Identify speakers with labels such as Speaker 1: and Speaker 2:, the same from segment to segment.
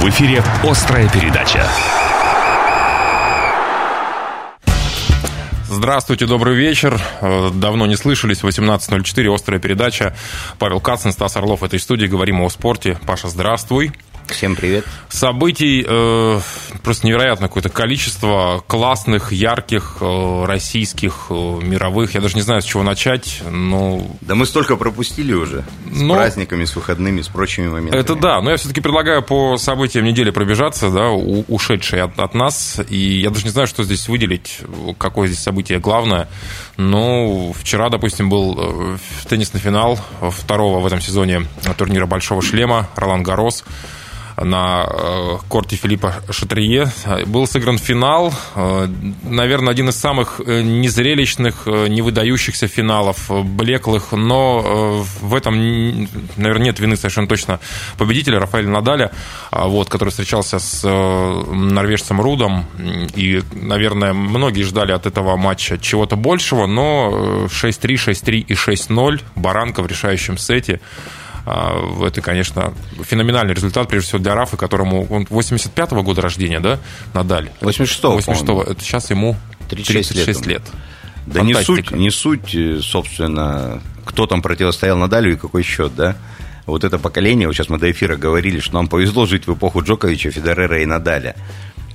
Speaker 1: В эфире «Острая передача».
Speaker 2: Здравствуйте, добрый вечер. Э, давно не слышались. 18.04, «Острая передача». Павел Кацин, Стас Орлов в этой студии. Говорим о спорте. Паша, здравствуй.
Speaker 3: Всем привет.
Speaker 2: Событий э, просто невероятное какое-то количество классных, ярких, э, российских, э, мировых. Я даже не знаю, с чего начать. Но...
Speaker 3: Да мы столько пропустили уже. С но... праздниками, с выходными, с прочими моментами.
Speaker 2: Это да, но я все-таки предлагаю по событиям недели пробежаться, да, ушедшие от, от нас. И я даже не знаю, что здесь выделить, какое здесь событие главное. Но вчера, допустим, был э, теннисный финал второго в этом сезоне турнира «Большого шлема» Ролан Гарос на э, корте Филиппа Шатрие. Был сыгран финал, э, наверное, один из самых э, незрелищных, невыдающихся финалов, блеклых, но в этом, наверное, нет вины совершенно точно победителя Рафаэля Надаля, а вот, который встречался с норвежцем Рудом, и, наверное, многие ждали от этого матча чего-то большего, но 6-3, 6-3 и 6-0, Баранка в решающем сете – это, конечно, феноменальный результат, прежде всего для Рафа, которому он 85-го года рождения, да, Надаль?
Speaker 3: 86-го.
Speaker 2: 86-го. Это сейчас ему 36, 36 лет. лет.
Speaker 3: Да не суть, не суть, э, собственно, кто там противостоял Надалю и какой счет, да? Вот это поколение, вот сейчас мы до эфира говорили, что нам повезло жить в эпоху Джоковича, Федерера и Надаля.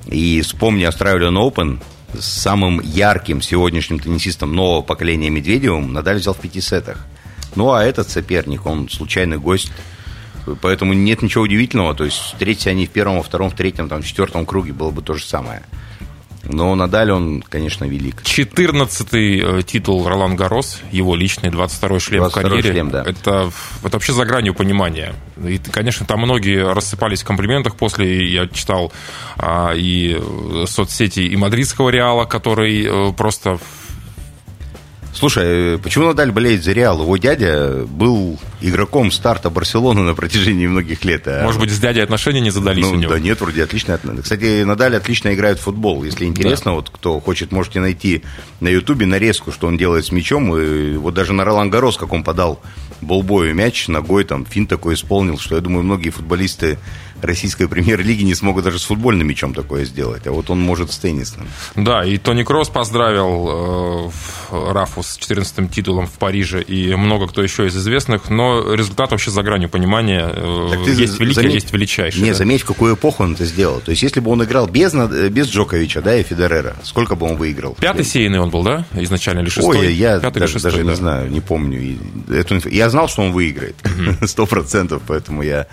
Speaker 3: И вспомни Australian Open, самым ярким сегодняшним теннисистом нового поколения Медведевым Надаль взял в пяти сетах. Ну, а этот соперник, он случайный гость. Поэтому нет ничего удивительного. То есть встретиться они в первом, во втором, в третьем, там, в четвертом круге было бы то же самое. Но Надаль, он, конечно, велик.
Speaker 2: 14-й э, титул Ролан Гарос, его личный, 22-й шлем 22 в карьере.
Speaker 3: Шлем, да.
Speaker 2: это, это вообще за гранью понимания. И, конечно, там многие рассыпались в комплиментах после. Я читал а, и соцсети и мадридского Реала, который а, просто
Speaker 3: Слушай, почему Надаль болеет за Реал? Его дядя был игроком старта Барселоны на протяжении многих лет.
Speaker 2: А... Может быть, с дядей отношения не задались ну, у него?
Speaker 3: Да нет, вроде отлично. Кстати, Надаль отлично играет в футбол. Если интересно, да. вот кто хочет, можете найти на Ютубе нарезку, что он делает с мячом. И вот даже на Ролан Гарос, как он подал болбою мяч ногой, там фин такой исполнил, что я думаю, многие футболисты российской премьер-лиги не смогут даже с футбольным мячом такое сделать, а вот он может с теннисным.
Speaker 2: Да, и Тони Кросс поздравил э, Рафу с 14-м титулом в Париже, и много кто еще из известных, но результат вообще за гранью понимания. Э, так есть великий, заметь, есть величайший.
Speaker 3: Не,
Speaker 2: да?
Speaker 3: заметь, в какую эпоху он это сделал. То есть, если бы он играл без, без Джоковича, да, и Федерера, сколько бы он выиграл?
Speaker 2: Пятый сейный он был, да, изначально, или шестой?
Speaker 3: Ой, я Пятый даже, шестой, даже да. не знаю, не помню. Эту, я знал, что он выиграет, сто процентов, поэтому я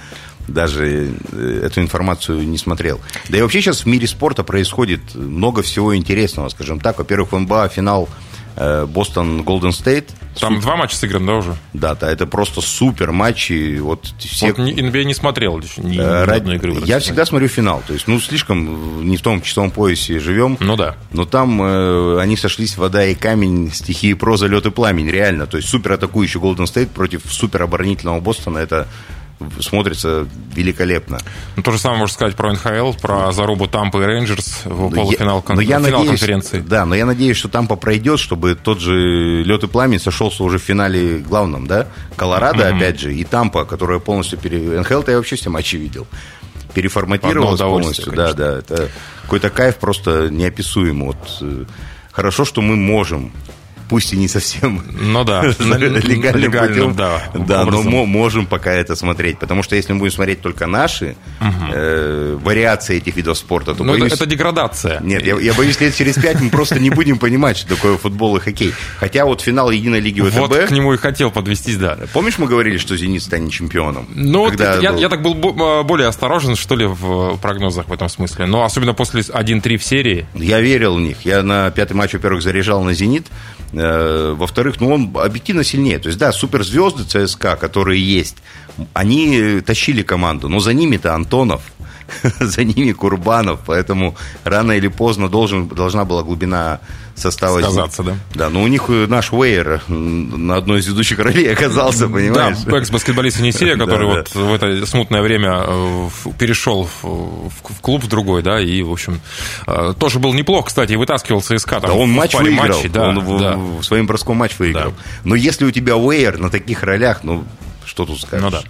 Speaker 3: даже э, эту информацию не смотрел. Да и вообще сейчас в мире спорта происходит много всего интересного, скажем так. Во-первых, в НБА финал э, Бостон Голден Стейт.
Speaker 2: Там два матча сыграны, да, уже?
Speaker 3: Да, да, это просто супер матчи. Вот все... Вот
Speaker 2: NBA не смотрел ни, ни э, Ради... одной игры.
Speaker 3: Я всегда смотрю финал. То есть, ну, слишком не в том часовом поясе живем.
Speaker 2: Ну да.
Speaker 3: Но там э, они сошлись вода и камень, стихии проза, лед и пламень, реально. То есть супер атакующий Голден Стейт против супер оборонительного Бостона. Это смотрится великолепно.
Speaker 2: Ну, то же самое можно сказать про НХЛ, про зарубу Тампы и Рейнджерс в полуфинал, кон... но я финал надеюсь, конференции.
Speaker 3: Да, но я надеюсь, что Тампа пройдет, чтобы тот же лед и пламень сошелся уже в финале главном, да? Колорадо, mm-hmm. опять же, и Тампа, которая полностью... Пере... НХЛ-то я вообще все матчи видел переформатировалась полностью. Конечно. Да, да. Это какой-то кайф просто неописуемый. Вот, э, хорошо, что мы можем пусть и не совсем
Speaker 2: ну, да.
Speaker 3: легальным, путем, да, да но мы можем пока это смотреть. Потому что если мы будем смотреть только наши угу. э, вариации этих видов спорта, то
Speaker 2: но боюсь... это, это деградация.
Speaker 3: Нет, я, я боюсь, лет через пять мы просто не будем понимать, что такое футбол и хоккей. Хотя вот финал Единой Лиги ВТБ...
Speaker 2: Вот к нему и хотел подвестись, да.
Speaker 3: Помнишь, мы говорили, что «Зенит» станет чемпионом?
Speaker 2: Ну, вот я, был... я так был а, более осторожен, что ли, в прогнозах в этом смысле. Но особенно после 1-3 в серии.
Speaker 3: Я верил в них. Я на пятый матч, во-первых, заряжал на «Зенит», во-вторых, ну, он объективно сильнее. То есть, да, суперзвезды ЦСКА, которые есть, они тащили команду, но за ними-то Антонов, за ними Курбанов, поэтому рано или поздно должен, должна была глубина состава.
Speaker 2: Сказаться, да.
Speaker 3: Да, но у них э, наш Уэйер на одной из ведущих ролей оказался, понимаешь?
Speaker 2: Да, экс-баскетболист Енисея, который вот в это смутное время э, перешел в клуб в другой, да, и, в общем, э, тоже был неплох, кстати, вытаскивал ЦСКА.
Speaker 3: Да, он матч выиграл, он в своем броском матч выиграл. Но если у тебя Уэйер на таких ролях, ну, что тут скажешь?
Speaker 2: Ну да.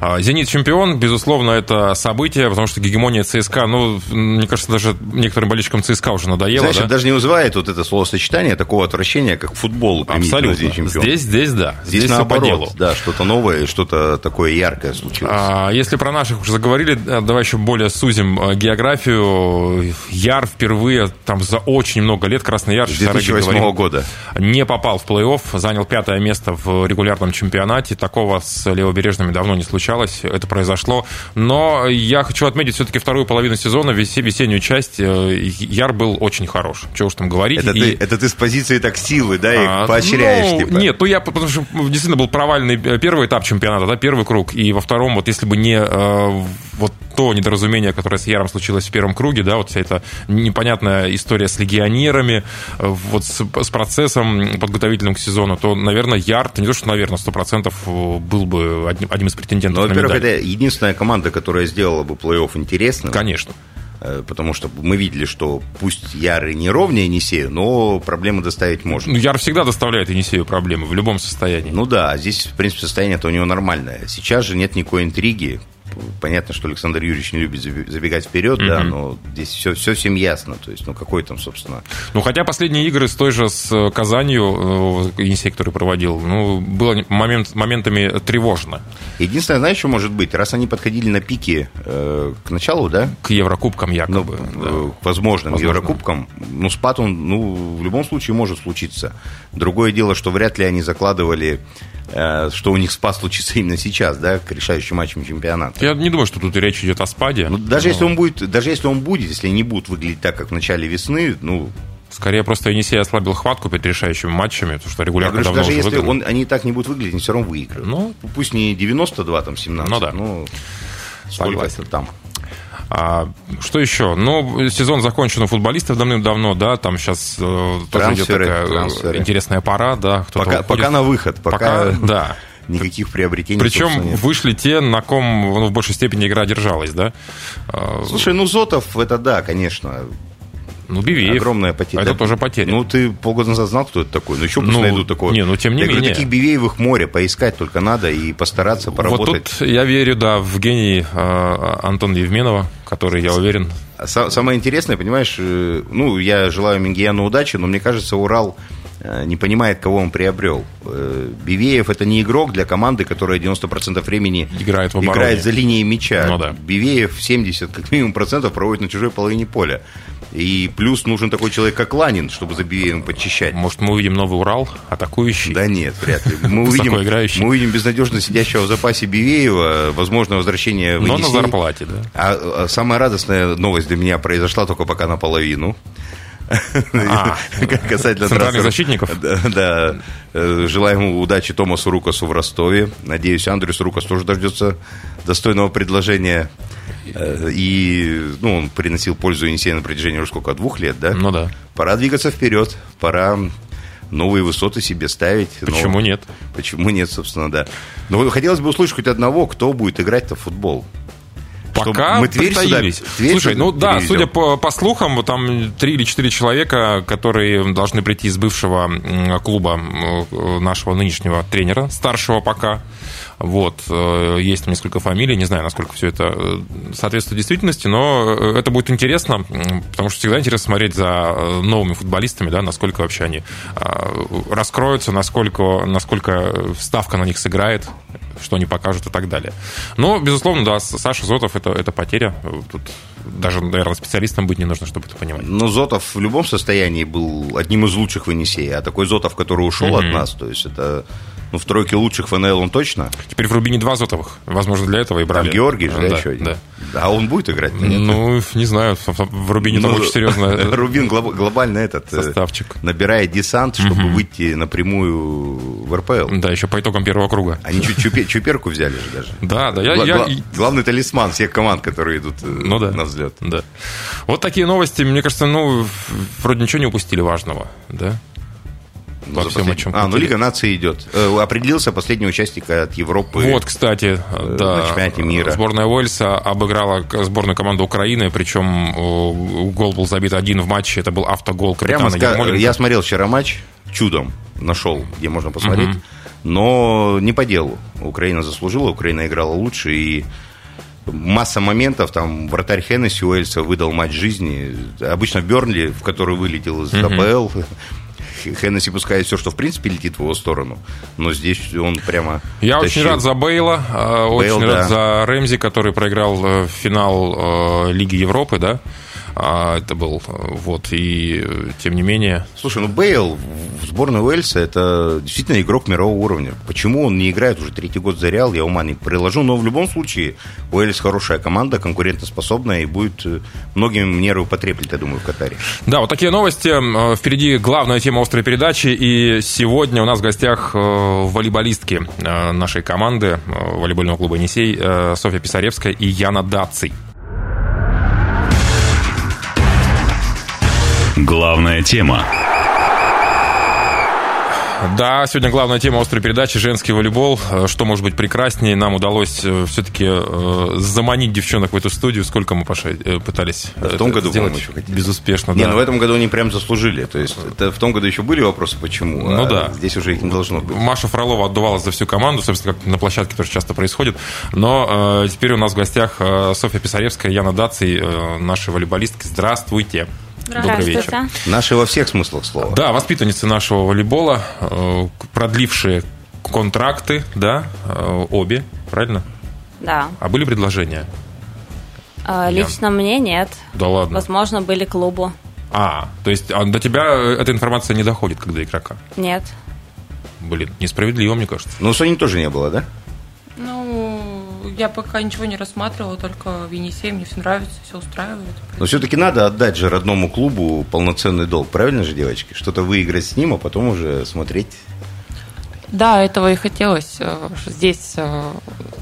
Speaker 2: А, «Зенит» чемпион, безусловно, это событие, потому что гегемония ЦСКА, ну, мне кажется, даже некоторым болельщикам ЦСКА уже надоело,
Speaker 3: Знаешь,
Speaker 2: да?
Speaker 3: даже не вызывает вот это словосочетание такого отвращения, как футбол
Speaker 2: Абсолютно. Здесь, здесь, да.
Speaker 3: Здесь,
Speaker 2: здесь
Speaker 3: наоборот, да, что-то новое, что-то такое яркое случилось.
Speaker 2: А, если про наших уже заговорили, давай еще более сузим э, географию. Яр впервые там за очень много лет, Красный Яр,
Speaker 3: С 2008
Speaker 2: говорим,
Speaker 3: года.
Speaker 2: не попал в плей-офф, занял пятое место в регулярном чемпионате. Такого с левобережными давно не случалось. Это произошло. Но я хочу отметить все-таки вторую половину сезона, весе- весеннюю часть. э, Яр был очень хорош. Чего уж там говорить.
Speaker 3: Это,
Speaker 2: И-
Speaker 3: ты, это ты с позиции так силы, да, их
Speaker 2: а,
Speaker 3: поощряешь,
Speaker 2: ну,
Speaker 3: типа.
Speaker 2: Нет, ну я, потому что действительно был провальный э, первый этап чемпионата, да, первый круг, и во втором, вот если бы не э, вот то недоразумение, которое с Яром случилось в первом круге, да, вот вся эта непонятная история с легионерами, э, вот с, с процессом подготовительным к сезону, то, наверное, Яр, не то, что, наверное, 100% был бы одним, одним из претендентов
Speaker 3: Ну, во-первых, это единственная команда, которая сделала бы плей-офф интересным.
Speaker 2: Конечно.
Speaker 3: Э, Потому что мы видели, что пусть Яры не ровнее Енисею, но проблемы доставить может.
Speaker 2: Ну, Яр всегда доставляет Енисею проблемы в любом состоянии.
Speaker 3: Ну да, а здесь, в принципе, состояние-то у него нормальное. Сейчас же нет никакой интриги. Понятно, что Александр Юрьевич не любит забегать вперед, да, но здесь все, все всем ясно. То есть, ну, какой там, собственно...
Speaker 2: Ну, хотя последние игры с той же с э, Казанью, э, Енисей, который проводил, ну, было момент, моментами тревожно.
Speaker 3: Единственное, знаешь, что может быть? Раз они подходили на пике э, к началу, да,
Speaker 2: К Еврокубкам
Speaker 3: ну,
Speaker 2: якобы. да.
Speaker 3: э, к возможным
Speaker 2: Возможно.
Speaker 3: Еврокубкам, ну, спад он, ну, в любом случае может случиться. Другое дело, что вряд ли они закладывали, что у них спад случится именно сейчас, да, к решающим матчам чемпионата.
Speaker 2: Я не думаю, что тут речь идет о спаде.
Speaker 3: Ну, даже
Speaker 2: Но
Speaker 3: если он будет, даже если он будет, если не будут выглядеть так, как в начале весны, ну,
Speaker 2: Скорее, просто Енисей ослабил хватку перед решающими матчами, потому что
Speaker 3: я
Speaker 2: регулярно
Speaker 3: говорю, что
Speaker 2: давно
Speaker 3: даже если он, они так не будут выглядеть, они все равно выиграют.
Speaker 2: Ну.
Speaker 3: пусть не 92, там, 17,
Speaker 2: Ну да.
Speaker 3: ну, сколько
Speaker 2: Согласен.
Speaker 3: там.
Speaker 2: А, что еще? Ну, сезон закончен у футболистов давным-давно, да, там сейчас э, тоже идет такая э,
Speaker 3: трансферы.
Speaker 2: интересная пора, да.
Speaker 3: Пока,
Speaker 2: уходит.
Speaker 3: пока на выход, пока,
Speaker 2: Пока, да.
Speaker 3: никаких приобретений.
Speaker 2: Причем вышли те, на ком ну, в большей степени игра держалась, да. А,
Speaker 3: Слушай, ну Зотов, это да, конечно.
Speaker 2: Ну, Бивеев.
Speaker 3: Огромная потеря.
Speaker 2: Это тоже потеря.
Speaker 3: Ну, ты полгода назад знал, кто это такой. Ну, еще
Speaker 2: Ну,
Speaker 3: найдут такого.
Speaker 2: не, ну, тем не
Speaker 3: Я говорю,
Speaker 2: менее.
Speaker 3: таких Бивеевых море, поискать только надо и постараться поработать.
Speaker 2: Вот тут я верю, да, в гений э, Антона Евменова, который, я уверен,
Speaker 3: А са- Самое интересное, понимаешь, э, ну, я желаю Мингияну удачи, но мне кажется, Урал э, не понимает, кого он приобрел. Э, Бивеев это не игрок для команды, которая 90% времени
Speaker 2: Играет в обороне.
Speaker 3: играет за линией мяча.
Speaker 2: Ну да.
Speaker 3: Бивеев 70 как минимум процентов проводит на чужой половине поля. И плюс нужен такой человек, как Ланин, чтобы за Бивеевым подчищать.
Speaker 2: может, мы увидим новый Урал, атакующий.
Speaker 3: Да нет, вряд ли. Мы увидим, мы увидим безнадежно сидящего в запасе Бивеева, возможно, возвращение в
Speaker 2: Но на зарплате, да.
Speaker 3: А, а самая радостная новость для меня произошла только пока наполовину.
Speaker 2: А,
Speaker 3: Касательно
Speaker 2: центральных защитников?
Speaker 3: Да, да. Э, Желаем ему удачи Томасу Рукасу в Ростове. Надеюсь, Андрюс Рукас тоже дождется достойного предложения. Э, И ну, он приносил пользу Енисею на протяжении уже сколько, двух лет, да?
Speaker 2: Ну да.
Speaker 3: Пора двигаться вперед, пора новые высоты себе ставить.
Speaker 2: Почему
Speaker 3: но-
Speaker 2: нет?
Speaker 3: Почему нет, собственно, да. Но хотелось бы услышать хоть одного, кто будет играть-то в футбол.
Speaker 2: Пока
Speaker 3: мы Тверь сюда-. Тверь
Speaker 2: Слушай,
Speaker 3: сюда
Speaker 2: ну да,
Speaker 3: перевезем?
Speaker 2: судя по, по слухам, вот там три или четыре человека, которые должны прийти из бывшего клуба м, нашего нынешнего тренера, старшего пока. Вот, э, есть там несколько фамилий, не знаю, насколько все это э, соответствует действительности, но э, это будет интересно, потому что всегда интересно смотреть за новыми футболистами, да, насколько вообще они э, раскроются, насколько, насколько ставка на них сыграет, что они покажут и так далее. Но, безусловно, да, Саша Зотов это, это потеря. Тут даже, наверное, специалистом быть не нужно, чтобы это понимать.
Speaker 3: Но Зотов в любом состоянии был одним из лучших в Енисее. А такой Зотов, который ушел от нас, то есть это ну, в тройке лучших ФНЛ он точно.
Speaker 2: Теперь в Рубине два Зотовых. Возможно, для этого и брали.
Speaker 3: Там Георгий же, да,
Speaker 2: да,
Speaker 3: еще один.
Speaker 2: да.
Speaker 3: А он будет играть? нет?
Speaker 2: Ну, не знаю, в- Рубине там
Speaker 3: Ну,
Speaker 2: очень серьезно
Speaker 3: Рубин глоб- глобально этот э,
Speaker 2: составчик.
Speaker 3: набирает десант, чтобы выйти напрямую в РПЛ.
Speaker 2: Да, еще по итогам первого круга.
Speaker 3: Они чуть чупе- чуперку взяли же даже.
Speaker 2: Да, да, я,
Speaker 3: Гла-
Speaker 2: я-
Speaker 3: гла- Главный талисман всех команд, которые идут э,
Speaker 2: Ну да.
Speaker 3: на взлет.
Speaker 2: Да. Вот такие новости, мне кажется, ну, вроде ничего не упустили важного, да? Во всем, о
Speaker 3: послед-
Speaker 2: чем
Speaker 3: А, ну. Лига наций идет. Э, Определился последний участник от Европы.
Speaker 2: Вот, кстати, да,
Speaker 3: на чемпионате мира.
Speaker 2: сборная Уэльса обыграла сборную команду Украины, причем э, гол был забит один в матче, это был автогол
Speaker 3: Прямо ска- я смотрел вчера матч, чудом нашел, где можно посмотреть. но не по делу. Украина заслужила, Украина играла лучше, и масса моментов, там вратарь Хеннесси Уэльса выдал матч жизни. Обычно Бернли, в который вылетел из АПЛ, Хеннесси пускает все, что в принципе летит в его сторону, но здесь он прямо
Speaker 2: Я
Speaker 3: тащил.
Speaker 2: очень рад за Бейла, очень
Speaker 3: Бейл,
Speaker 2: рад
Speaker 3: да.
Speaker 2: за Рэмзи, который проиграл э, финал э, Лиги Европы, да, А, это был, вот, и тем не менее...
Speaker 3: Слушай, ну Бейл в сборной Уэльса это действительно игрок мирового уровня. Почему он не играет уже третий год за Реал, я ума не приложу. Но в любом случае Уэльс хорошая команда, конкурентоспособная и будет э, многим нервы потреплет, я думаю, в Катаре.
Speaker 2: Да, вот такие новости. Э, Впереди главная тема острой передачи. И сегодня у нас в гостях э, волейболистки нашей команды волейбольного клуба «Енисей» э, Софья Писаревская и Яна Даций.
Speaker 1: Главная тема.
Speaker 2: Да, сегодня главная тема острой передачи – женский волейбол. Э, Что может быть прекраснее? Нам удалось все-таки заманить девчонок в эту студию. Сколько мы, Паша, э, пытались
Speaker 3: Да, в
Speaker 2: это
Speaker 3: том году,
Speaker 2: сделать?
Speaker 3: еще хотели.
Speaker 2: Безуспешно,
Speaker 3: Не,
Speaker 2: да.
Speaker 3: ну в этом году они прям заслужили. То есть это в том году еще были вопросы, почему.
Speaker 2: Ну
Speaker 3: а
Speaker 2: да.
Speaker 3: Здесь уже их не должно быть.
Speaker 2: Маша Фролова отдувалась за всю команду, собственно, как на площадке тоже часто происходит. Но э, теперь у нас в гостях э, Софья Писаревская, Яна Даций, э, наши волейболистки. Здравствуйте. Добрый вечер.
Speaker 3: Наши во всех смыслах слова.
Speaker 2: Да, воспитанницы нашего волейбола, э, продлившие контракты, да, э, обе, правильно?
Speaker 4: Да.
Speaker 2: А были предложения?
Speaker 4: А, Лично мне нет.
Speaker 2: Да ладно.
Speaker 4: Возможно, были клубу.
Speaker 2: А, то есть а до тебя эта информация не доходит, как до игрока?
Speaker 4: Нет.
Speaker 2: Блин, несправедливо, мне кажется.
Speaker 3: Ну, Сони тоже не было, да?
Speaker 5: Ну, я пока ничего не рассматривала, только в Енисей мне все нравится, все устраивает.
Speaker 3: Но все-таки надо отдать же родному клубу полноценный долг, правильно же, девочки? Что-то выиграть с ним, а потом уже смотреть.
Speaker 5: Да, этого и хотелось. э, Здесь э,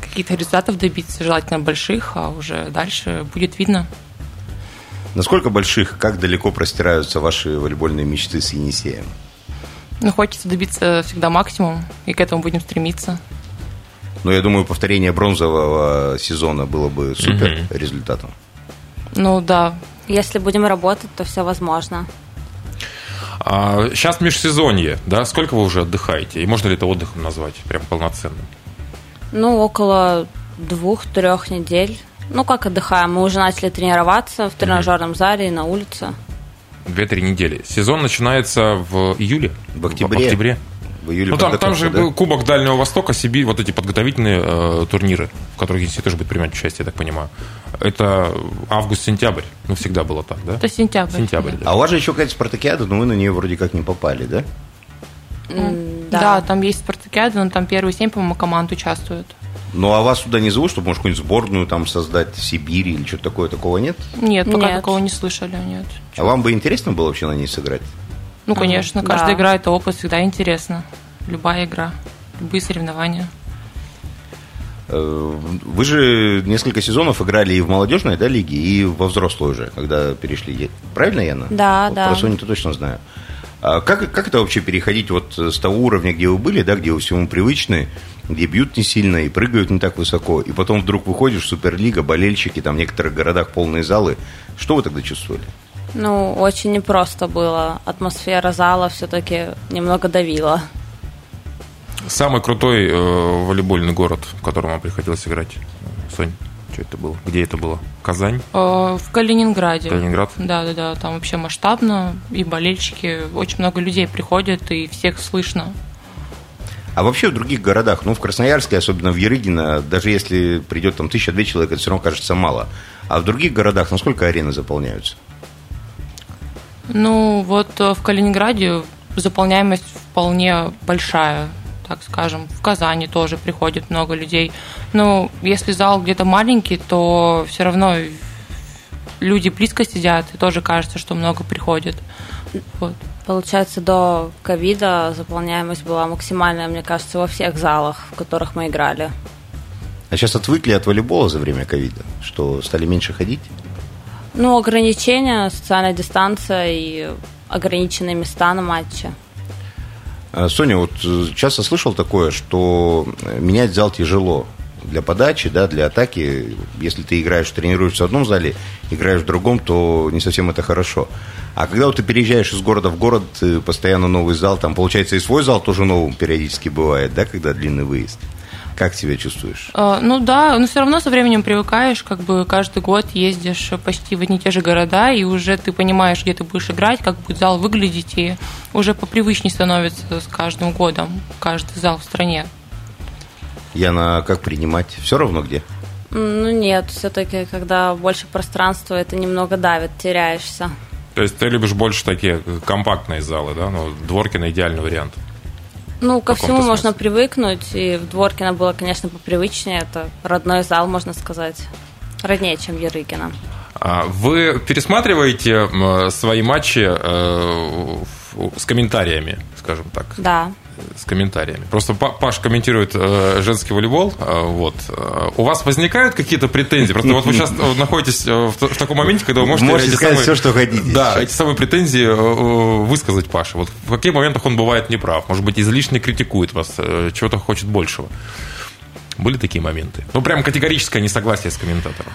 Speaker 5: каких-то результатов добиться, желательно больших, а уже дальше будет видно.
Speaker 3: Насколько больших, как далеко простираются ваши волейбольные мечты с Енисеем?
Speaker 5: Но хочется добиться всегда максимум, и к этому будем стремиться.
Speaker 3: Ну, я думаю, повторение бронзового сезона было бы супер результатом.
Speaker 5: Ну да,
Speaker 4: Если будем работать, то все возможно.
Speaker 2: А, сейчас межсезонье, да? Сколько вы уже отдыхаете? И можно ли это отдыхом назвать, прям полноценным?
Speaker 4: Ну, около двух-трех недель. Ну, как отдыхаем? Мы уже начали тренироваться в тренажерном зале и на улице.
Speaker 2: Две-три недели. Сезон начинается в июле?
Speaker 3: В октябре.
Speaker 2: В октябре.
Speaker 3: В июле
Speaker 2: Ну, там, там же
Speaker 3: да?
Speaker 2: Кубок Дальнего Востока, Сибирь, вот эти подготовительные э, турниры, в которых Енисей тоже будет принимать участие, я так понимаю. Это август-сентябрь. Ну, всегда было так, да?
Speaker 5: это сентябрь.
Speaker 2: Сентябрь, да.
Speaker 3: А у вас же еще какая-то спартакиада, но вы на нее вроде как не попали, да?
Speaker 4: М,
Speaker 5: Да. там есть спартакиада, но там первые семь, по-моему, команд участвуют.
Speaker 3: Ну, а вас туда не зовут, чтобы, может, какую-нибудь сборную там создать в Сибири или что-то такое, такого нет?
Speaker 5: Нет, пока
Speaker 4: Нет.
Speaker 5: такого не слышали, нет.
Speaker 3: А вам бы интересно было вообще на ней сыграть?
Speaker 5: Ну, конечно,
Speaker 4: да.
Speaker 5: каждая игра это опыт, всегда интересно. Любая игра, любые соревнования.
Speaker 3: Э, Вы же несколько сезонов играли и в молодежной да, лиге, и во взрослой уже, когда перешли. Правильно, Яна?
Speaker 4: Да,
Speaker 3: Вот
Speaker 4: да.
Speaker 3: Про Соню-то точно знаю. А как, как это вообще переходить вот с того уровня, где вы были, да, где вы всему привычны, где бьют не сильно и прыгают не так высоко, и потом вдруг выходишь в Суперлига, болельщики, там в некоторых городах полные залы. Что вы тогда чувствовали?
Speaker 4: Ну, очень непросто было. Атмосфера зала все-таки немного давила.
Speaker 2: Самый крутой э, волейбольный город, в котором вам приходилось играть. Сонь, что это было? Где это было? Казань?
Speaker 5: Э, В Калининграде.
Speaker 2: Калининград?
Speaker 5: Да, да, да. Там вообще масштабно. И болельщики, очень много людей приходят, и всех слышно.
Speaker 3: А вообще в других городах, ну, в Красноярске, особенно в Ерыгино, даже если придет там тысяча-две человек, это все равно кажется мало. А в других городах насколько арены заполняются?
Speaker 5: Ну, вот э, в Калининграде заполняемость вполне большая, так скажем. В Казани тоже приходит много людей. Но если зал где-то маленький, то все равно люди близко сидят, и тоже кажется, что много приходит. Вот.
Speaker 4: Получается, до ковида заполняемость была максимальная, мне кажется, во всех залах, в которых мы играли.
Speaker 3: А сейчас отвыкли от волейбола за время ковида, что стали меньше ходить?
Speaker 4: Ну, ограничения, социальная дистанция и ограниченные места на матче.
Speaker 3: А, Соня, вот э, часто слышал такое, что э, менять зал тяжело. для подачи, да, для атаки. Если ты играешь, тренируешься в одном зале, играешь в другом, то не совсем это хорошо. А когда вот ты переезжаешь из города в город, постоянно новый зал, там, получается, и свой зал тоже новым периодически бывает, да, когда длинный выезд? Как себя чувствуешь?
Speaker 5: А, ну да, но все равно со временем привыкаешь, как бы каждый год ездишь почти в одни и те же города, и уже ты понимаешь, где ты будешь играть, как будет зал выглядеть, и уже попривычнее становится с каждым годом каждый зал в стране.
Speaker 3: Яна, как принимать? Все равно где?
Speaker 4: Ну нет, все-таки, когда больше пространства, это немного давит, теряешься.
Speaker 2: То есть ты любишь больше такие компактные залы, да? Ну, Дворкина идеальный вариант.
Speaker 4: Ну, ко всему смысле. можно привыкнуть, и в Дворкино было, конечно, попривычнее. Это родной зал, можно сказать. Роднее, чем Ярыгина.
Speaker 2: А вы пересматриваете свои матчи э, с комментариями, скажем так?
Speaker 4: Да
Speaker 2: с комментариями. Просто Паш комментирует э, женский волейбол. Э, вот. Э, у вас возникают какие-то претензии? Просто вот вы сейчас э, находитесь в, в таком моменте, когда вы можете,
Speaker 3: можете эти сказать самые, все, что хотите.
Speaker 2: Да, сейчас. эти самые претензии высказать Паше. Вот в каких моментах он бывает неправ? Может быть, излишне критикует вас, чего-то хочет большего. Были такие моменты? Ну, прям категорическое несогласие с комментатором.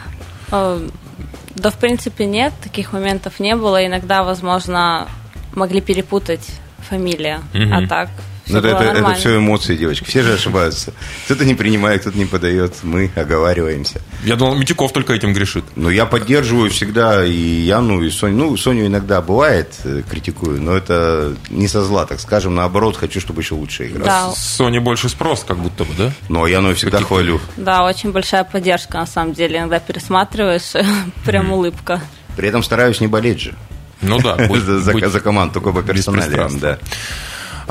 Speaker 4: Да, в принципе, нет, таких моментов не было. Иногда, возможно, могли перепутать фамилия. Угу. А так,
Speaker 3: ну, это, это, это все эмоции, девочки. Все же ошибаются. Кто-то не принимает, кто-то не подает. Мы оговариваемся.
Speaker 2: Я думал, Митяков только этим грешит.
Speaker 3: Ну, я поддерживаю всегда и Яну, и Соню. Ну, Соню иногда бывает, э, критикую, но это не со зла, так скажем. Наоборот, хочу, чтобы еще лучше играл. Да.
Speaker 2: С Сони больше спрос, как будто бы, да?
Speaker 3: Но Яну всегда хвалю.
Speaker 4: Да, очень большая поддержка, на самом деле. Иногда пересматриваешь, прям улыбка.
Speaker 3: При этом стараюсь не болеть же.
Speaker 2: Ну да.
Speaker 3: за, за, за команду, только по персоналиям, да.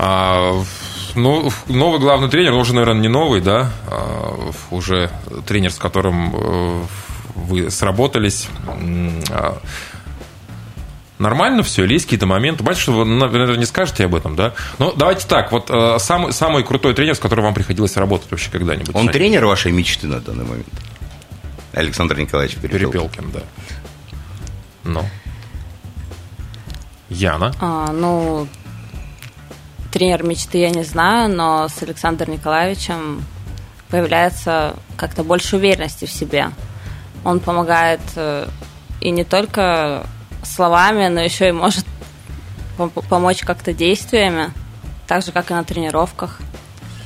Speaker 2: А, ну, новый главный тренер, уже, наверное, не новый, да, а, уже тренер, с которым э, вы сработались. А, нормально все, или есть какие-то моменты? Понимаете, что вы, наверное, не скажете об этом, да? Ну, давайте так, вот э, самый, самый крутой тренер, с которым вам приходилось работать вообще когда-нибудь?
Speaker 3: Он тренер вашей мечты на данный момент? Александр Николаевич Перепелкин.
Speaker 2: Перепелкин, да. Ну. Яна?
Speaker 4: А, ну, тренер мечты я не знаю, но с Александром Николаевичем появляется как-то больше уверенности в себе. Он помогает э, и не только словами, но еще и может помочь как-то действиями, так же, как и на тренировках.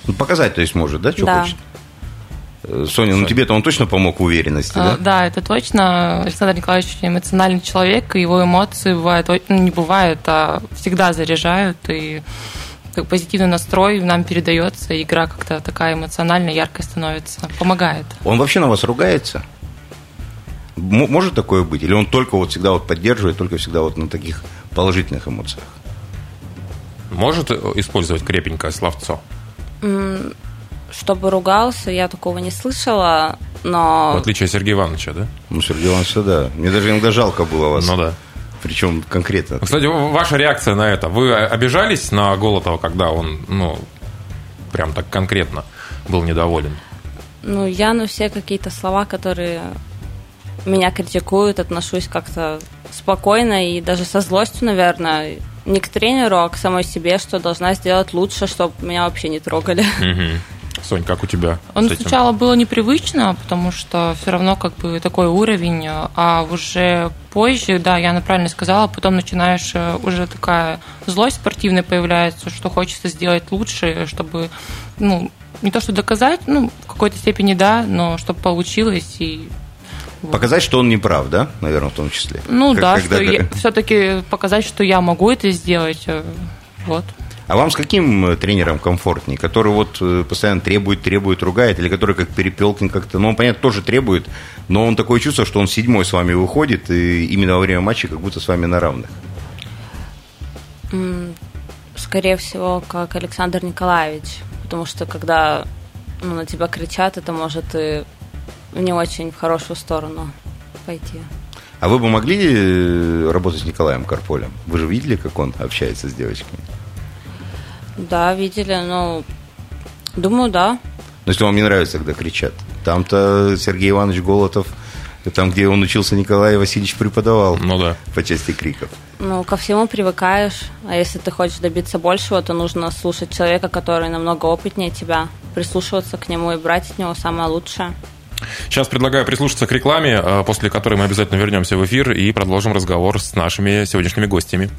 Speaker 3: Ну, показать, то есть, может, да, что да. хочет? Э, Соня, ну тебе-то он точно помог в уверенности, а, да?
Speaker 5: Да, это точно. Александр Николаевич очень эмоциональный человек, и его эмоции бывают, ну, не бывают, а всегда заряжают, и как позитивный настрой нам передается, игра как-то такая эмоциональная, яркая становится, помогает.
Speaker 3: Он вообще на вас ругается? Может такое быть? Или он только вот всегда вот поддерживает, только всегда вот на таких положительных эмоциях?
Speaker 2: Может использовать крепенькое словцо?
Speaker 4: Чтобы ругался, я такого не слышала, но...
Speaker 2: В отличие от Сергея Ивановича, да?
Speaker 3: Ну, Сергей Иванович, да. Мне даже иногда жалко было вас.
Speaker 2: Ну да
Speaker 3: причем конкретно.
Speaker 2: Кстати, ваша реакция на это. Вы обижались на Голотова, когда он, ну, прям так конкретно был недоволен?
Speaker 4: Ну, я на все какие-то слова, которые меня критикуют, отношусь как-то спокойно и даже со злостью, наверное, не к тренеру, а к самой себе, что должна сделать лучше, чтобы меня вообще не трогали.
Speaker 2: Угу. Сонь, как у тебя?
Speaker 5: Он сначала было непривычно, потому что все равно как бы такой уровень, а уже позже, да, я правильно сказала, потом начинаешь э, уже такая злость спортивная появляется, что хочется сделать лучше, чтобы, ну, не то что доказать, ну, в какой-то степени да, но чтобы получилось и
Speaker 3: Показать, что он не прав, да, наверное, в том числе.
Speaker 5: Ну как, да, когда... что я, все-таки показать, что я могу это сделать. Э, вот.
Speaker 3: А вам с каким э, тренером комфортнее? Который вот э, постоянно требует, требует, ругает, или который как Перепелкин как-то, ну, он, понятно, тоже требует, но он такое чувство, что он седьмой с вами выходит, и именно во время матча как будто с вами на равных.
Speaker 4: Скорее всего, как Александр Николаевич, потому что когда ну, на тебя кричат, это может и не очень в хорошую сторону пойти.
Speaker 3: А вы бы могли э, работать с Николаем Карполем? Вы же видели, как он общается с девочками?
Speaker 4: Да, видели, но думаю, да.
Speaker 3: Но если вам не нравится, когда кричат. Там-то Сергей Иванович Голотов, там, где он учился, Николай Васильевич преподавал.
Speaker 2: Ну да.
Speaker 3: По части криков.
Speaker 4: Ну, ко всему привыкаешь. А если ты хочешь добиться большего, то нужно слушать человека, который намного опытнее тебя. прислушиваться к нему и брать от него самое лучшее.
Speaker 2: Сейчас предлагаю прислушаться к рекламе, э, после которой мы обязательно вернемся в эфир и продолжим разговор с нашими сегодняшними гостями.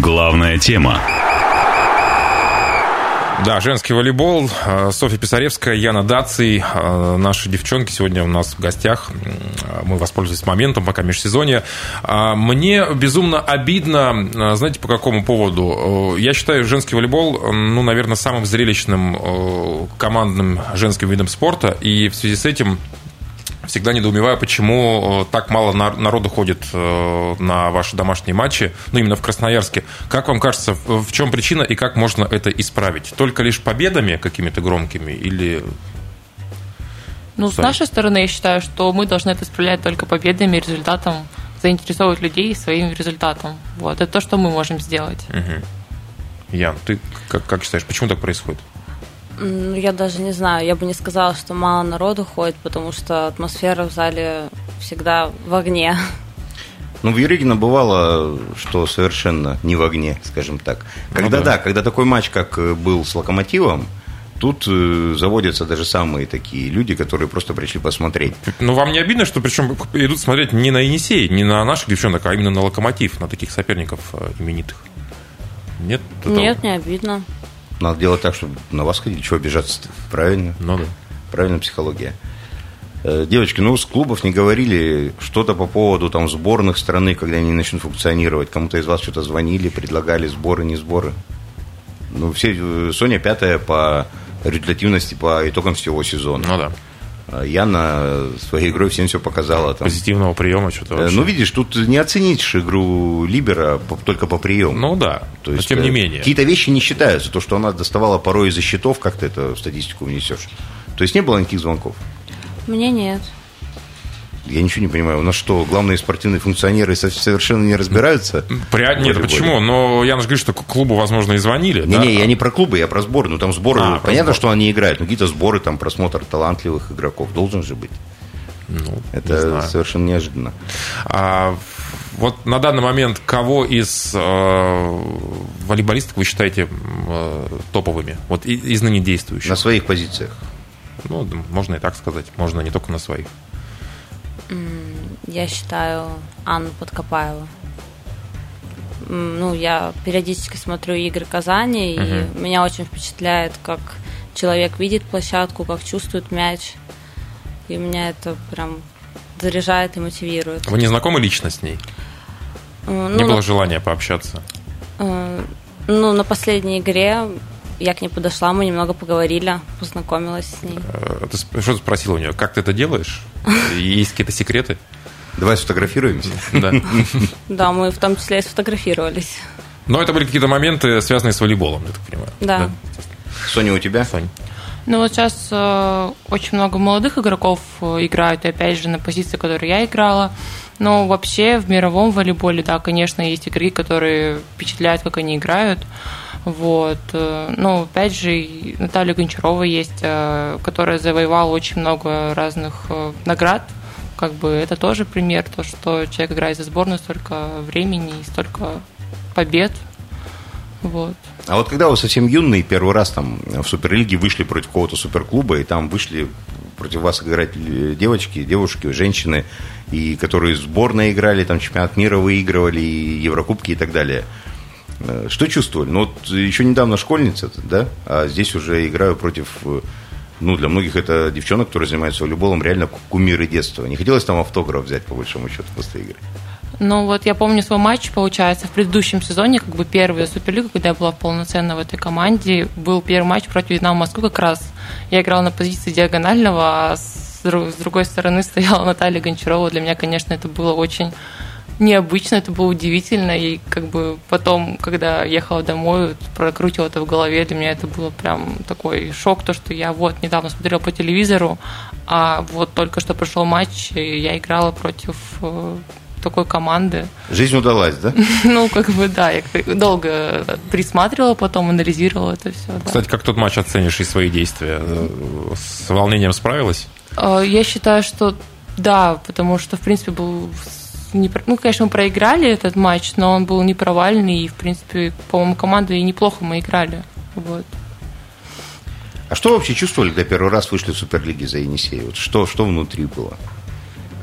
Speaker 1: Главная тема.
Speaker 2: Да, женский волейбол. Э, Софья Писаревская, Яна Даций. Э, наши девчонки сегодня у нас в гостях. Мы воспользуемся моментом, пока межсезонье. А, мне безумно обидно, э, знаете, по какому поводу? Я считаю женский волейбол, ну, наверное, самым зрелищным командным женским видом спорта. И в связи с этим всегда недоумеваю, почему э, так мало народу ходит э, на ваши домашние матчи, ну, именно в Красноярске. Как вам кажется, в чем причина и как можно это исправить? Только лишь победами какими-то громкими или...
Speaker 5: Ну, с нашей стороны, я считаю, что мы должны это исправлять только победами, результатом, заинтересовывать людей своим результатом. Вот, это то, что мы можем сделать.
Speaker 2: Угу. Ян, ты как, как считаешь, почему так происходит?
Speaker 4: Ну, я даже не знаю, я бы не сказала, что мало народу ходит, потому что атмосфера в зале всегда в огне.
Speaker 3: Ну, в Юригино бывало, что совершенно не в огне, скажем так. Когда, ну, да. да, когда такой матч, как э, был с Локомотивом, тут э, заводятся даже самые такие люди, которые просто пришли посмотреть.
Speaker 2: Ну, вам не обидно, что причем идут смотреть не на Енисей, не на наших девчонок, а именно на Локомотив, на таких соперников э, именитых?
Speaker 4: Нет? Нет, не обидно.
Speaker 3: Надо делать так, чтобы на вас ходили. Чего обижаться -то? Правильно?
Speaker 2: Ну да.
Speaker 3: Правильная психология. Э, девочки, ну, с клубов не говорили что-то по поводу там сборных страны, когда они начнут функционировать. Кому-то из вас что-то звонили, предлагали сборы, не сборы. Ну, все, э, Соня пятая по результативности по итогам всего сезона.
Speaker 2: Ну да.
Speaker 3: А Яна своей игрой всем все показала. Там.
Speaker 2: Позитивного приема что-то
Speaker 3: э, вообще. Ну, видишь, тут не оценить игру Либера только по приему.
Speaker 2: Ну да,
Speaker 3: То есть, но тем не э, менее. Какие-то вещи не считаются. То, что она доставала порой из-за счетов, как ты это в статистику внесешь. То есть не было никаких звонков?
Speaker 4: Мне нет.
Speaker 3: Я ничего не понимаю. У нас что, главные спортивные функционеры совершенно не разбираются?
Speaker 2: При... Нет, почему? Но я же говорю, что клубу, возможно, и звонили.
Speaker 3: Не, да? не, я не про клубы, я про сборы. Ну, там сборы, а, понятно, сбор. что они играют. Но какие-то сборы, там, просмотр талантливых игроков должен же быть. Ну, Это не совершенно неожиданно.
Speaker 2: А, вот на данный момент кого из э, волейболистов вы считаете э, топовыми? Вот из ныне действующих?
Speaker 3: На своих позициях.
Speaker 2: Ну, можно и так сказать. Можно не только на своих.
Speaker 4: Я считаю Анну Подкопаеву. Ну, я периодически смотрю игры Казани, uh-huh. и меня очень впечатляет, как человек видит площадку, как чувствует мяч. И меня это прям заряжает и мотивирует.
Speaker 2: Вы не знакомы лично с ней? Ну, не было желания пообщаться?
Speaker 4: Э, ну, на последней игре я к ней подошла, мы немного поговорили, познакомилась с ней.
Speaker 2: Э, ты что ты спросила у нее? Как ты это делаешь? Есть какие-то секреты?
Speaker 3: Давай сфотографируемся.
Speaker 2: Да.
Speaker 4: Да, мы в том числе и сфотографировались.
Speaker 2: Но это были какие-то моменты, связанные с волейболом, я так понимаю.
Speaker 4: Да.
Speaker 3: Соня, у тебя?
Speaker 2: Соня.
Speaker 5: Ну вот сейчас э, очень много молодых игроков э, играют, и опять же на позиции, которые я играла. Но вообще в мировом волейболе, да, конечно, есть игры, которые впечатляют, как они играют. Вот. Э, ну, опять же, Наталья Гончарова есть, э, которая завоевала очень много разных э, наград. Как бы это тоже пример, то, что человек играет за сборную столько времени и столько побед. Вот.
Speaker 3: А вот когда вы совсем юный, первый раз там в Суперлиге вышли против какого-то суперклуба, и там вышли против вас играть девочки, девушки, женщины, и которые сборные играли, там чемпионат мира выигрывали, и Еврокубки и так далее – что чувствовали? Ну, вот еще недавно школьница, да, а здесь уже играю против, э, ну, для многих это девчонок, которые занимаются волейболом, реально кумиры детства. Не хотелось там автограф взять, по большому счету, после игры?
Speaker 5: Ну, вот я помню свой матч, получается, в предыдущем сезоне, как бы первый Суперлигу, когда я была полноценно в этой команде, был первый матч против Динамо Москвы как раз. Я играла на позиции диагонального, а с другой стороны стояла Наталья Гончарова. Для меня, конечно, это было очень необычно, это было удивительно. И как бы потом, когда ехала домой, прокрутила это в голове, для меня это было прям такой шок, то, что я вот недавно смотрела по телевизору, а вот только что прошел матч, и я играла против э, такой команды.
Speaker 3: Жизнь удалась, да?
Speaker 5: ну, как бы, да. Я долго присматривала, потом анализировала это все.
Speaker 2: Кстати, как тот матч оценишь и свои действия? С волнением справилась?
Speaker 5: Э, я считаю, что да, потому что, в принципе, был не, ну, конечно, мы проиграли этот матч, но он был не провальный, и, в принципе, по-моему, команда и неплохо мы играли. Вот.
Speaker 3: А что вообще чувствовали, когда первый раз вышли в Суперлиги за Енисей? Вот что, что внутри было?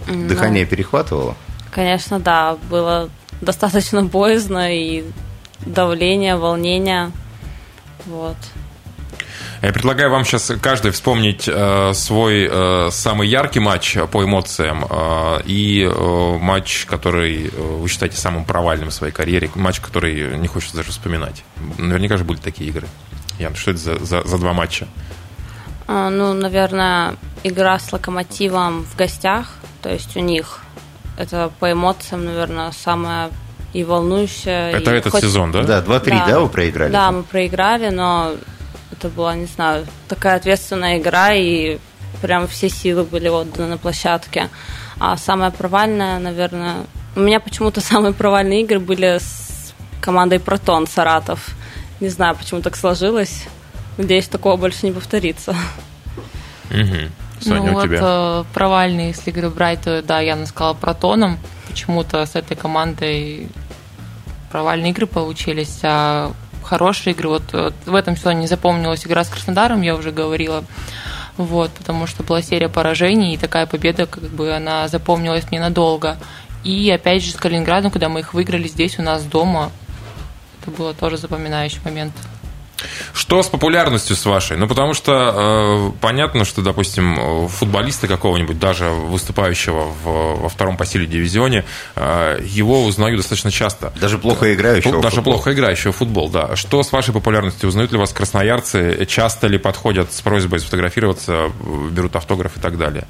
Speaker 4: Ну,
Speaker 3: Дыхание перехватывало?
Speaker 4: Конечно, да, было достаточно боязно и давление, волнение. Вот.
Speaker 2: Я предлагаю вам сейчас каждый вспомнить э, свой э, самый яркий матч по эмоциям э, и э, матч, который э, вы считаете самым провальным в своей карьере, матч, который не хочется даже вспоминать. Наверняка же были такие игры. Ян, что это за, за, за два матча?
Speaker 4: А, ну, наверное, игра с Локомотивом в гостях, то есть у них это по эмоциям, наверное, самое и волнующее.
Speaker 2: Это
Speaker 4: и
Speaker 2: этот
Speaker 4: хоть-
Speaker 2: сезон, да?
Speaker 3: Да, 2-3, да. вы проиграли?
Speaker 4: Да, мы проиграли, но это была, не знаю, такая ответственная игра, и прям все силы были отданы на площадке. А самое провальное, наверное... У меня почему-то самые провальные игры были с командой «Протон» Саратов. Не знаю, почему так сложилось. Надеюсь, такого больше не повторится.
Speaker 2: Мгм. Соня,
Speaker 5: ну
Speaker 2: у
Speaker 5: вот
Speaker 2: тебя?
Speaker 5: э, провальные, если говорю брать, то да, я сказала протоном. Почему-то с этой командой провальные игры получились, а хорошие игры. Вот, э, в этом сезоне не запомнилась игра с Краснодаром, я уже говорила. Вот, потому что была серия поражений, и такая победа, как бы, она запомнилась мне надолго. И опять же с Калининградом, когда мы их выиграли здесь у нас дома, это было тоже запоминающий момент.
Speaker 2: Что с популярностью с вашей? Ну, потому что э, понятно, что, допустим, э, футболиста какого-нибудь, даже выступающего в, во втором по силе дивизионе, э, его узнают достаточно часто.
Speaker 3: Даже плохо играющего. в
Speaker 2: Даже
Speaker 3: футбол.
Speaker 2: плохо играющего в футбол, да. Что с вашей популярностью? Узнают ли вас красноярцы? Часто ли подходят с просьбой сфотографироваться, э, берут автограф и так далее?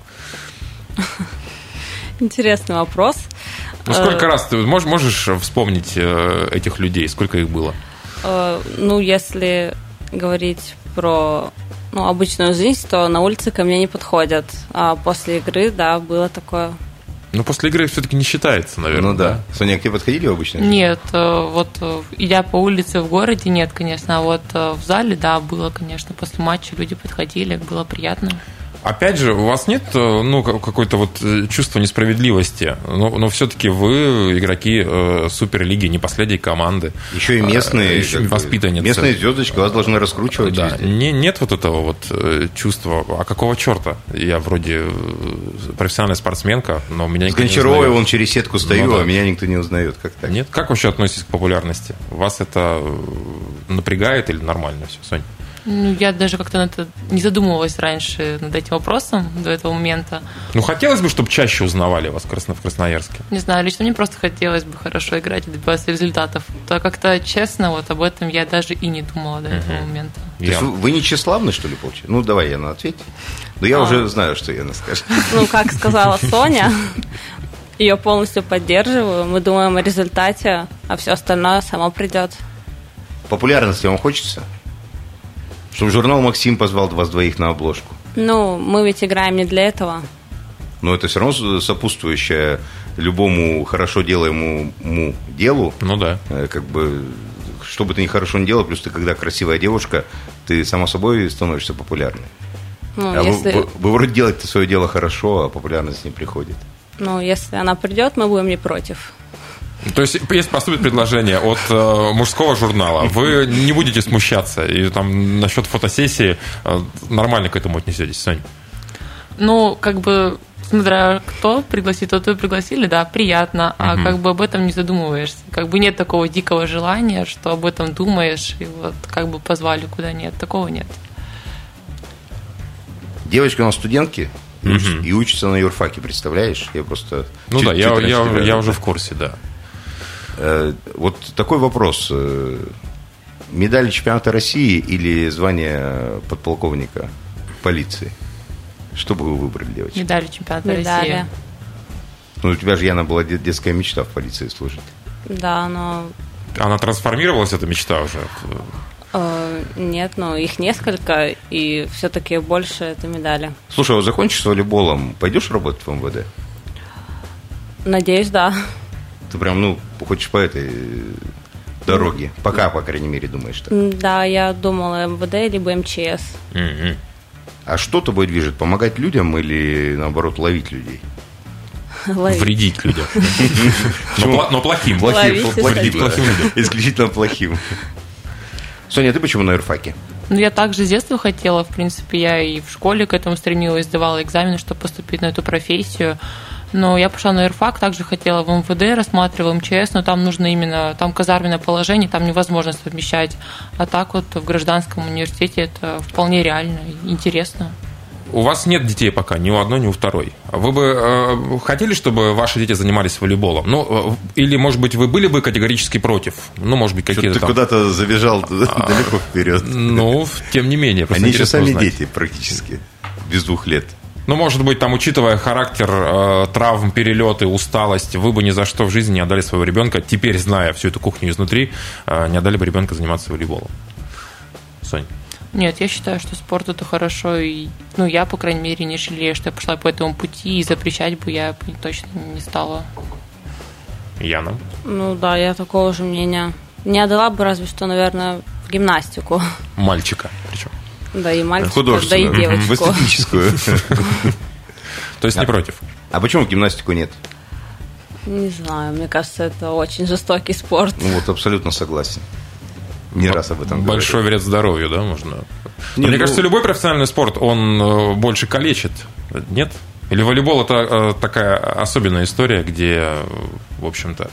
Speaker 4: Интересный вопрос.
Speaker 2: Ну, сколько раз ты можешь, можешь вспомнить э, этих людей? Сколько их было?
Speaker 4: Э, Ну, если говорить про ну, обычную жизнь, то на улице ко мне не подходят. А после игры, да, было такое.
Speaker 2: Ну, после игры все-таки не считается, наверное.
Speaker 3: Ну да. Соня, к тебе подходили обычно?
Speaker 5: Нет, э, вот э, идя по улице в городе, нет, конечно, а вот э, в зале, да, было, конечно, после матча люди подходили, было приятно.
Speaker 2: Опять же, у вас нет э, ну, ка- какой-то вот э, чувства несправедливости, но, но все-таки вы игроки э, Суперлиги, не последней команды.
Speaker 3: Еще и местные.
Speaker 2: А, еще воспитанницы.
Speaker 3: Местные звездочки вас должны раскручивать
Speaker 2: Да,
Speaker 3: везде.
Speaker 2: не, нет вот этого вот э, чувства, а какого черта? Я вроде э, профессиональная спортсменка, но меня
Speaker 3: С
Speaker 2: никто не
Speaker 3: Гончаровой
Speaker 2: узнает.
Speaker 3: вон через сетку стою,
Speaker 2: Ну да.
Speaker 3: а меня никто не узнает. Как так?
Speaker 2: Нет? Как вообще относитесь к популярности? Вас это э, напрягает или нормально все, Сонь?
Speaker 5: Ну, я даже как-то на это не задумывалась раньше над этим вопросом до этого момента.
Speaker 2: Ну, хотелось бы, чтобы чаще узнавали вас в Красно- в Красноярске.
Speaker 5: Не знаю, лично мне просто хотелось бы хорошо играть и добиваться результатов. То как-то честно, вот об этом я даже и не думала до этого момента.
Speaker 3: То есть
Speaker 2: Я-
Speaker 3: вы- вы не тщеславны, что ли, получается? Ну, давай, Яна, ответь. Но я
Speaker 4: А.
Speaker 3: уже знаю, что Яна скажет.
Speaker 4: Ну, как сказала Соня, ее полностью поддерживаю. Мы думаем о результате, а все остальное само придет.
Speaker 3: Популярности вам хочется? Чтобы журнал «Максим» позвал вас двоих на обложку.
Speaker 4: Ну, мы ведь играем не для этого.
Speaker 3: Но это все равно сопутствующее любому хорошо делаемому делу.
Speaker 2: Ну да.
Speaker 3: Э, Как бы, что бы ты ни хорошо не делал, плюс ты, когда красивая девушка, ты сама собой становишься популярной.
Speaker 4: Ну,
Speaker 3: а вы-
Speaker 4: если,
Speaker 3: вы, вы вроде делаете свое дело хорошо, а популярность не приходит.
Speaker 4: ну, если она придет, мы будем не против.
Speaker 2: То есть, если поступит предложение от э, мужского журнала, вы не будете смущаться, и там насчет фотосессии э, нормально к этому отнесетесь, Сонь?
Speaker 5: Ну, как бы, смотря кто пригласит, тот и пригласили, да, приятно, а как бы об этом не задумываешься. Как бы нет такого дикого желания, что об этом думаешь, и вот как бы позвали куда нет, такого нет.
Speaker 3: Девочка у нас студентки и уч- и учится на юрфаке, представляешь? Я просто...
Speaker 2: Ну
Speaker 3: чуть-
Speaker 2: да, я, я,
Speaker 3: тебя-
Speaker 2: я уже в курсе, да.
Speaker 3: Э, Вот такой вопрос. Э, Медаль чемпионата России или звание подполковника полиции? Что бы вы выбрали, девочки?
Speaker 5: Медали чемпионата
Speaker 4: Медали.
Speaker 5: России.
Speaker 3: Ну, у тебя же, Яна, была де- детская мечта в полиции служить.
Speaker 4: Да, но
Speaker 2: Она трансформировалась, эта мечта уже?
Speaker 4: э, нет, ну, их несколько, и все-таки больше это медали.
Speaker 3: Слушай, а вот закончишь с волейболом, пойдешь работать в МВД?
Speaker 4: Надеюсь, да.
Speaker 3: Ты прям, ну, хочешь по этой э, дороге. Пока, по крайней мере, думаешь так.
Speaker 4: Да, я думала МВД либо МЧС.
Speaker 2: Мгм.
Speaker 3: А что тобой движет? Помогать людям или, наоборот, ловить людей?
Speaker 2: вредить людям. Но плохим.
Speaker 3: Исключительно плохим. Соня, ты почему на юрфаке?
Speaker 5: Ну, я также с детства хотела, в принципе, я и в школе к этому стремилась, сдавала экзамены, чтобы поступить на эту профессию. Но я пошла на юрфак, также хотела в МВД, рассматривала МЧС, но там нужно именно, там казарменное положение, там невозможно совмещать. А так вот в гражданском университете это вполне реально, интересно.
Speaker 2: У вас нет детей пока, ни у одной, ни у второй. Вы бы э, хотели, чтобы ваши дети занимались волейболом? Ну, э, или, может быть, вы были бы категорически против? Ну, может быть, какие-то
Speaker 3: Ты
Speaker 2: там...
Speaker 3: куда-то забежал а, далеко вперед.
Speaker 2: Ну, тем не менее.
Speaker 3: Они еще сами узнать. дети практически, без двух лет.
Speaker 2: Ну, может быть, там, учитывая характер э, травм, перелеты, усталость, вы бы ни за что в жизни не отдали своего ребенка, теперь, зная всю эту кухню изнутри, э, не отдали бы ребенка заниматься волейболом. Сонь.
Speaker 5: Нет, я считаю, что спорт это хорошо, и ну я, по крайней мере, не жалею, что я пошла по этому пути, и запрещать бы я точно не стала.
Speaker 2: Яна?
Speaker 4: Ну да, я такого же мнения. Не отдала бы разве что, наверное, в гимнастику.
Speaker 2: Мальчика причем.
Speaker 4: Да, и мальчика, да и девочку.
Speaker 3: В эстетическую.
Speaker 2: То есть не против?
Speaker 3: А почему гимнастику нет?
Speaker 4: Не знаю, мне кажется, это очень жестокий спорт.
Speaker 3: Ну вот абсолютно согласен не раз об этом
Speaker 2: Большой вред здоровью, да, можно? Не, Мне ну... кажется, любой профессиональный спорт, он э, больше калечит, нет? Или волейбол это э, такая особенная история, где, в общем-то,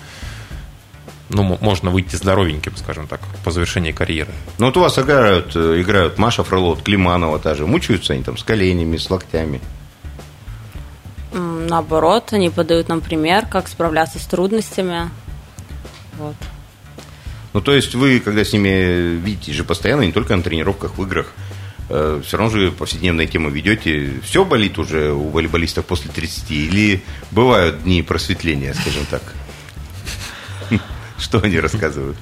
Speaker 2: ну, можно выйти здоровеньким, скажем так, по завершении карьеры.
Speaker 3: Ну, вот у вас играют, э, играют Маша Фролот, Климанова та же. Мучаются они там с коленями, с локтями?
Speaker 4: Наоборот, они подают нам пример, как справляться с трудностями. Вот.
Speaker 3: Ну, то есть вы, когда с ними видите же постоянно, не только на тренировках, в играх, э, все равно же повседневные темы ведете. Все болит уже у волейболистов после 30? Или бывают дни просветления, скажем так? Что они рассказывают?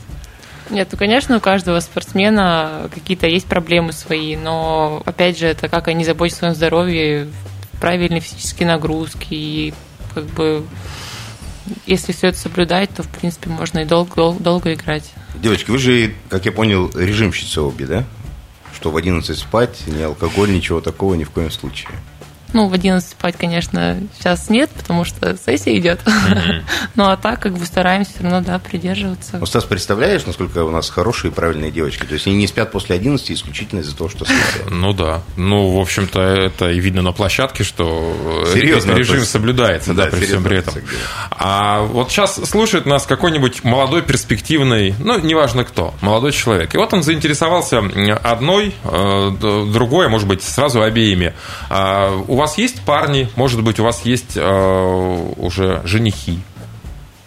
Speaker 5: Нет, ну, конечно, у каждого спортсмена какие-то есть проблемы свои, но, опять же, это как они заботятся о своем здоровье, правильные физические нагрузки и как бы если все это соблюдать, то, в принципе, можно и долго, долго, долго играть.
Speaker 3: Девочки, вы же, как я понял, режимщицы обе, да? Что в 11 спать, ни алкоголь, ничего такого ни в коем случае.
Speaker 5: Ну, в 11 спать, конечно, сейчас нет, потому что сессия идет. Mm-hmm. ну, а так, как бы стараемся все равно, да, придерживаться.
Speaker 3: Ну, Стас, представляешь, насколько у нас хорошие и правильные девочки? То есть они не спят после 11 исключительно из-за того, что спят.
Speaker 2: Ну да. Ну, в общем-то, это и видно на площадке, что серьезно, режим соблюдается, да, при всем при этом. А вот сейчас слушает нас какой-нибудь молодой, перспективный, ну, неважно кто, молодой человек. И вот он заинтересовался одной, э, другой, а может быть, сразу обеими. У вас вас есть парни, может быть, у вас есть э, уже женихи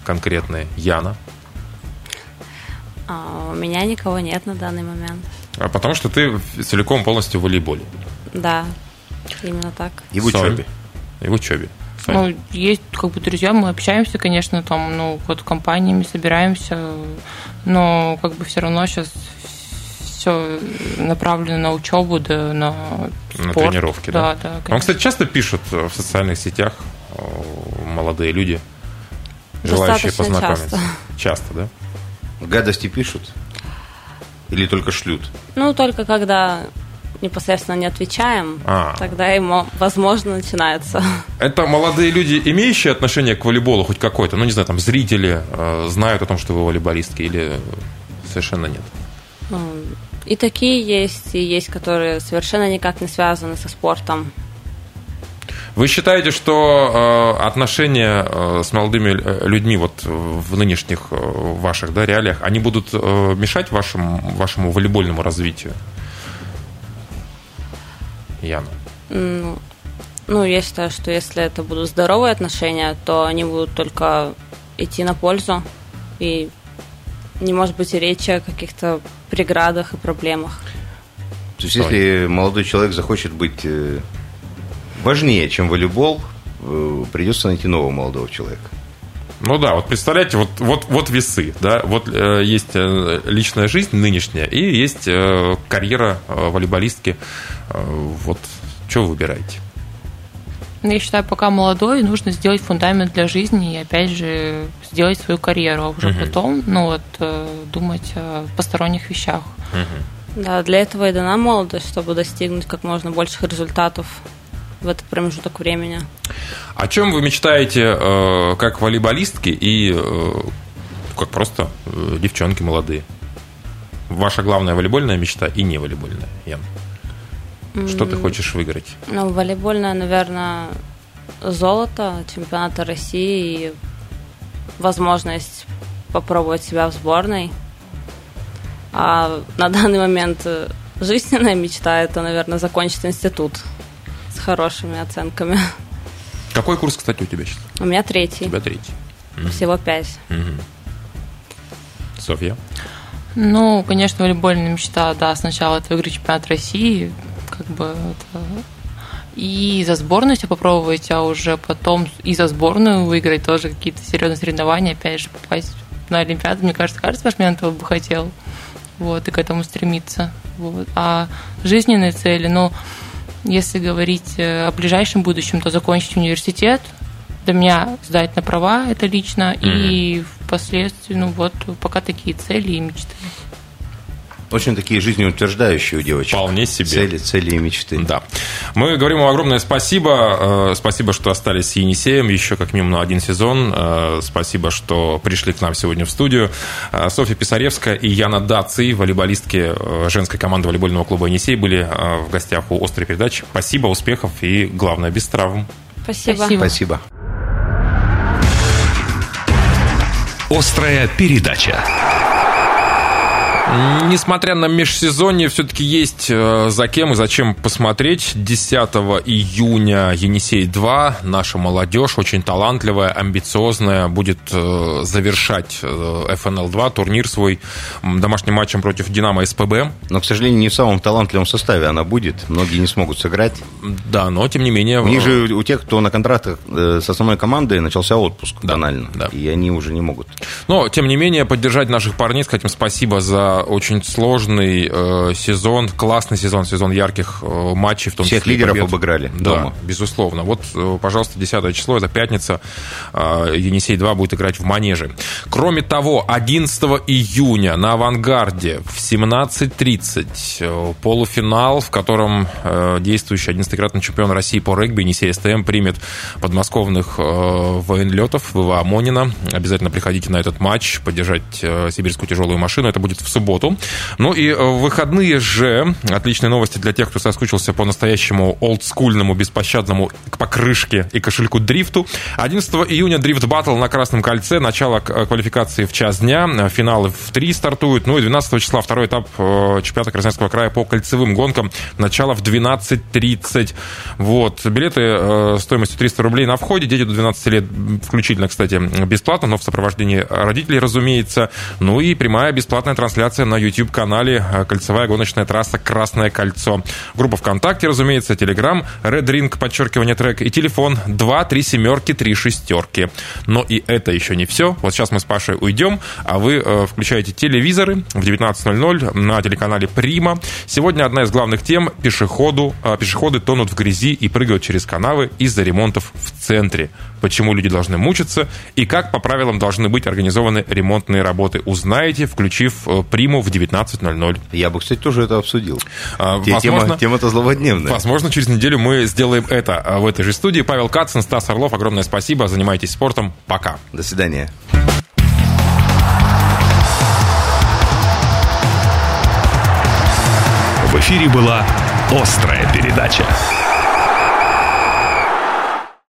Speaker 2: конкретные, Яна?
Speaker 4: А, у меня никого нет на данный момент.
Speaker 2: А потому что ты целиком полностью в волейболе.
Speaker 4: Да, именно так.
Speaker 3: И в учебе.
Speaker 2: И в учебе.
Speaker 5: Ну, есть как бы друзья, мы общаемся, конечно, там, ну, вот компаниями собираемся, но как бы все равно сейчас все направлено на учебу, да, на спорт.
Speaker 2: На тренировки, да? Да, да. Вам, кстати, часто пишут в социальных сетях молодые люди, желающие Достаточно познакомиться? Часто. часто, да?
Speaker 3: Гадости пишут? Или только шлют?
Speaker 4: Ну, только когда непосредственно не отвечаем, а. тогда ему, возможно, начинается.
Speaker 2: Это молодые люди, имеющие отношение к волейболу хоть какое-то, ну, не знаю, там, зрители э, знают о том, что вы волейболистки, или совершенно нет?
Speaker 4: Ну, и такие есть, и есть, которые совершенно никак не связаны со спортом.
Speaker 2: Вы считаете, что э, отношения э, с молодыми э, людьми вот в нынешних э, ваших да, реалиях, они будут э, мешать вашему, вашему волейбольному развитию? Яна.
Speaker 4: Ну, ну, я считаю, что если это будут здоровые отношения, то они будут только идти на пользу. И не может быть и речи о каких-то преградах и проблемах.
Speaker 3: То есть, если молодой человек захочет быть э, важнее, чем волейбол, э, придется найти нового молодого человека.
Speaker 2: Ну да, вот представляете, вот, вот, вот весы, да, вот э, есть э, личная жизнь нынешняя и есть э, карьера э, волейболистки. Э, вот что вы выбираете?
Speaker 5: Ну, я считаю, пока молодой, нужно сделать фундамент для жизни и, опять же, сделать свою карьеру, а уже угу. потом, ну вот, э, думать о посторонних вещах.
Speaker 4: Угу. Да, для этого и дана молодость, чтобы достигнуть как можно больших результатов в этот промежуток времени.
Speaker 2: О чем вы мечтаете э, как волейболистки и э, как просто э, девчонки молодые? Ваша главная волейбольная мечта и не волейбольная, Ян? Что ты хочешь выиграть?
Speaker 4: Ну, волейбольная, наверное, золото чемпионата России и возможность попробовать себя в сборной. А на данный момент э, жизненная мечта это, наверное, закончить институт с хорошими оценками.
Speaker 2: Какой курс, кстати, у тебя сейчас?
Speaker 4: У меня третий.
Speaker 2: У тебя третий.
Speaker 4: Всего пять.
Speaker 2: Софья?
Speaker 5: Ну, конечно, волейбольная мечта, да, сначала это выиграть чемпионат России, бы это... И за сборную себя попробовать, а уже потом и за сборную выиграть тоже какие-то серьезные соревнования, опять же, попасть на Олимпиаду, мне кажется, каждый спортсмен этого бы хотел, вот, и к этому стремиться, вот. А жизненные цели, ну, если говорить э, о ближайшем будущем, то закончить университет, для меня сдать на права, это лично, mm-hmm. и впоследствии, ну вот, пока такие цели и мечты.
Speaker 3: Очень такие жизнеутверждающие у девочек.
Speaker 2: Вполне себе.
Speaker 3: Цели, цели и мечты.
Speaker 2: Да. Мы говорим вам огромное спасибо. Э, спасибо, что остались с Енисеем еще как минимум на один сезон. Э, спасибо, что пришли к нам сегодня в студию. Э, Софья Писаревская и Яна Даци, волейболистки женской команды волейбольного клуба Енисей, были в гостях у «Острой передачи». Спасибо, успехов и, главное, без травм.
Speaker 4: Спасибо.
Speaker 3: Спасибо. Спасибо.
Speaker 1: Острая передача.
Speaker 2: Несмотря на межсезонье, все-таки есть э, за кем и зачем посмотреть. 10 июня Енисей-2, наша молодежь, очень талантливая, амбициозная, будет э, завершать ФНЛ-2, э, турнир свой домашним матчем против Динамо СПБ.
Speaker 3: Но, к сожалению, не в самом талантливом составе она будет. Многие не смогут сыграть.
Speaker 2: Да, но тем не менее...
Speaker 3: У них же, у тех, кто на контрактах с основной командой, начался отпуск да, банально. Да. И они уже не могут.
Speaker 2: Но, тем не менее, поддержать наших парней, сказать им спасибо за очень сложный э, сезон, классный сезон, сезон ярких э, матчей. В том
Speaker 3: Всех
Speaker 2: числе
Speaker 3: лидеров
Speaker 2: побед.
Speaker 3: обыграли
Speaker 2: Да, дома. безусловно. Вот, э, пожалуйста, 10 число, это пятница, э, Енисей-2 будет играть в Манеже. Кроме того, 11 июня на «Авангарде» в 17.30 э, полуфинал, в котором э, действующий 11-кратный чемпион России по регби Енисей СТМ примет подмосковных э, военлетов ВВА Монина. Обязательно приходите на этот матч, поддержать э, сибирскую тяжелую машину. Это будет в субботу субботу. Ну и э, выходные же, отличные новости для тех, кто соскучился по настоящему олдскульному, беспощадному покрышке и кошельку дрифту. 11 июня дрифт батл на Красном кольце, начало э, квалификации в час дня, финалы в 3 стартуют, ну и 12 числа второй этап э, чемпионата Красноярского края по кольцевым гонкам, начало в 12.30. Вот, билеты стоимостью 300 рублей на входе, дети до 12 лет включительно, кстати, бесплатно, но в сопровождении родителей, разумеется. Ну и прямая бесплатная трансляция трансляция на YouTube-канале э, «Кольцевая гоночная трасса Красное кольцо». Группа ВКонтакте, разумеется, Телеграм, Red Ring, подчеркивание трек и телефон 2 3 семерки 3 шестерки. Но и это еще не все. Вот сейчас мы с Пашей уйдем, а вы э, включаете телевизоры в 19.00 на телеканале «Прима». Сегодня одна из главных тем – пешеходу, э, пешеходы тонут в грязи и прыгают через канавы из-за ремонтов в центре. Почему люди должны мучиться и как по правилам должны быть организованы ремонтные работы, узнаете, включив э, «Приму» в 19.00.
Speaker 3: Я бы, кстати, тоже это обсудил.
Speaker 2: А, возможно,
Speaker 3: тема-то злободневная.
Speaker 2: Возможно, через неделю мы сделаем это а, в этой же студии. Павел Кацин, Стас Орлов, огромное спасибо. Занимайтесь спортом. Пока.
Speaker 3: До свидания.
Speaker 1: В эфире была «Острая передача».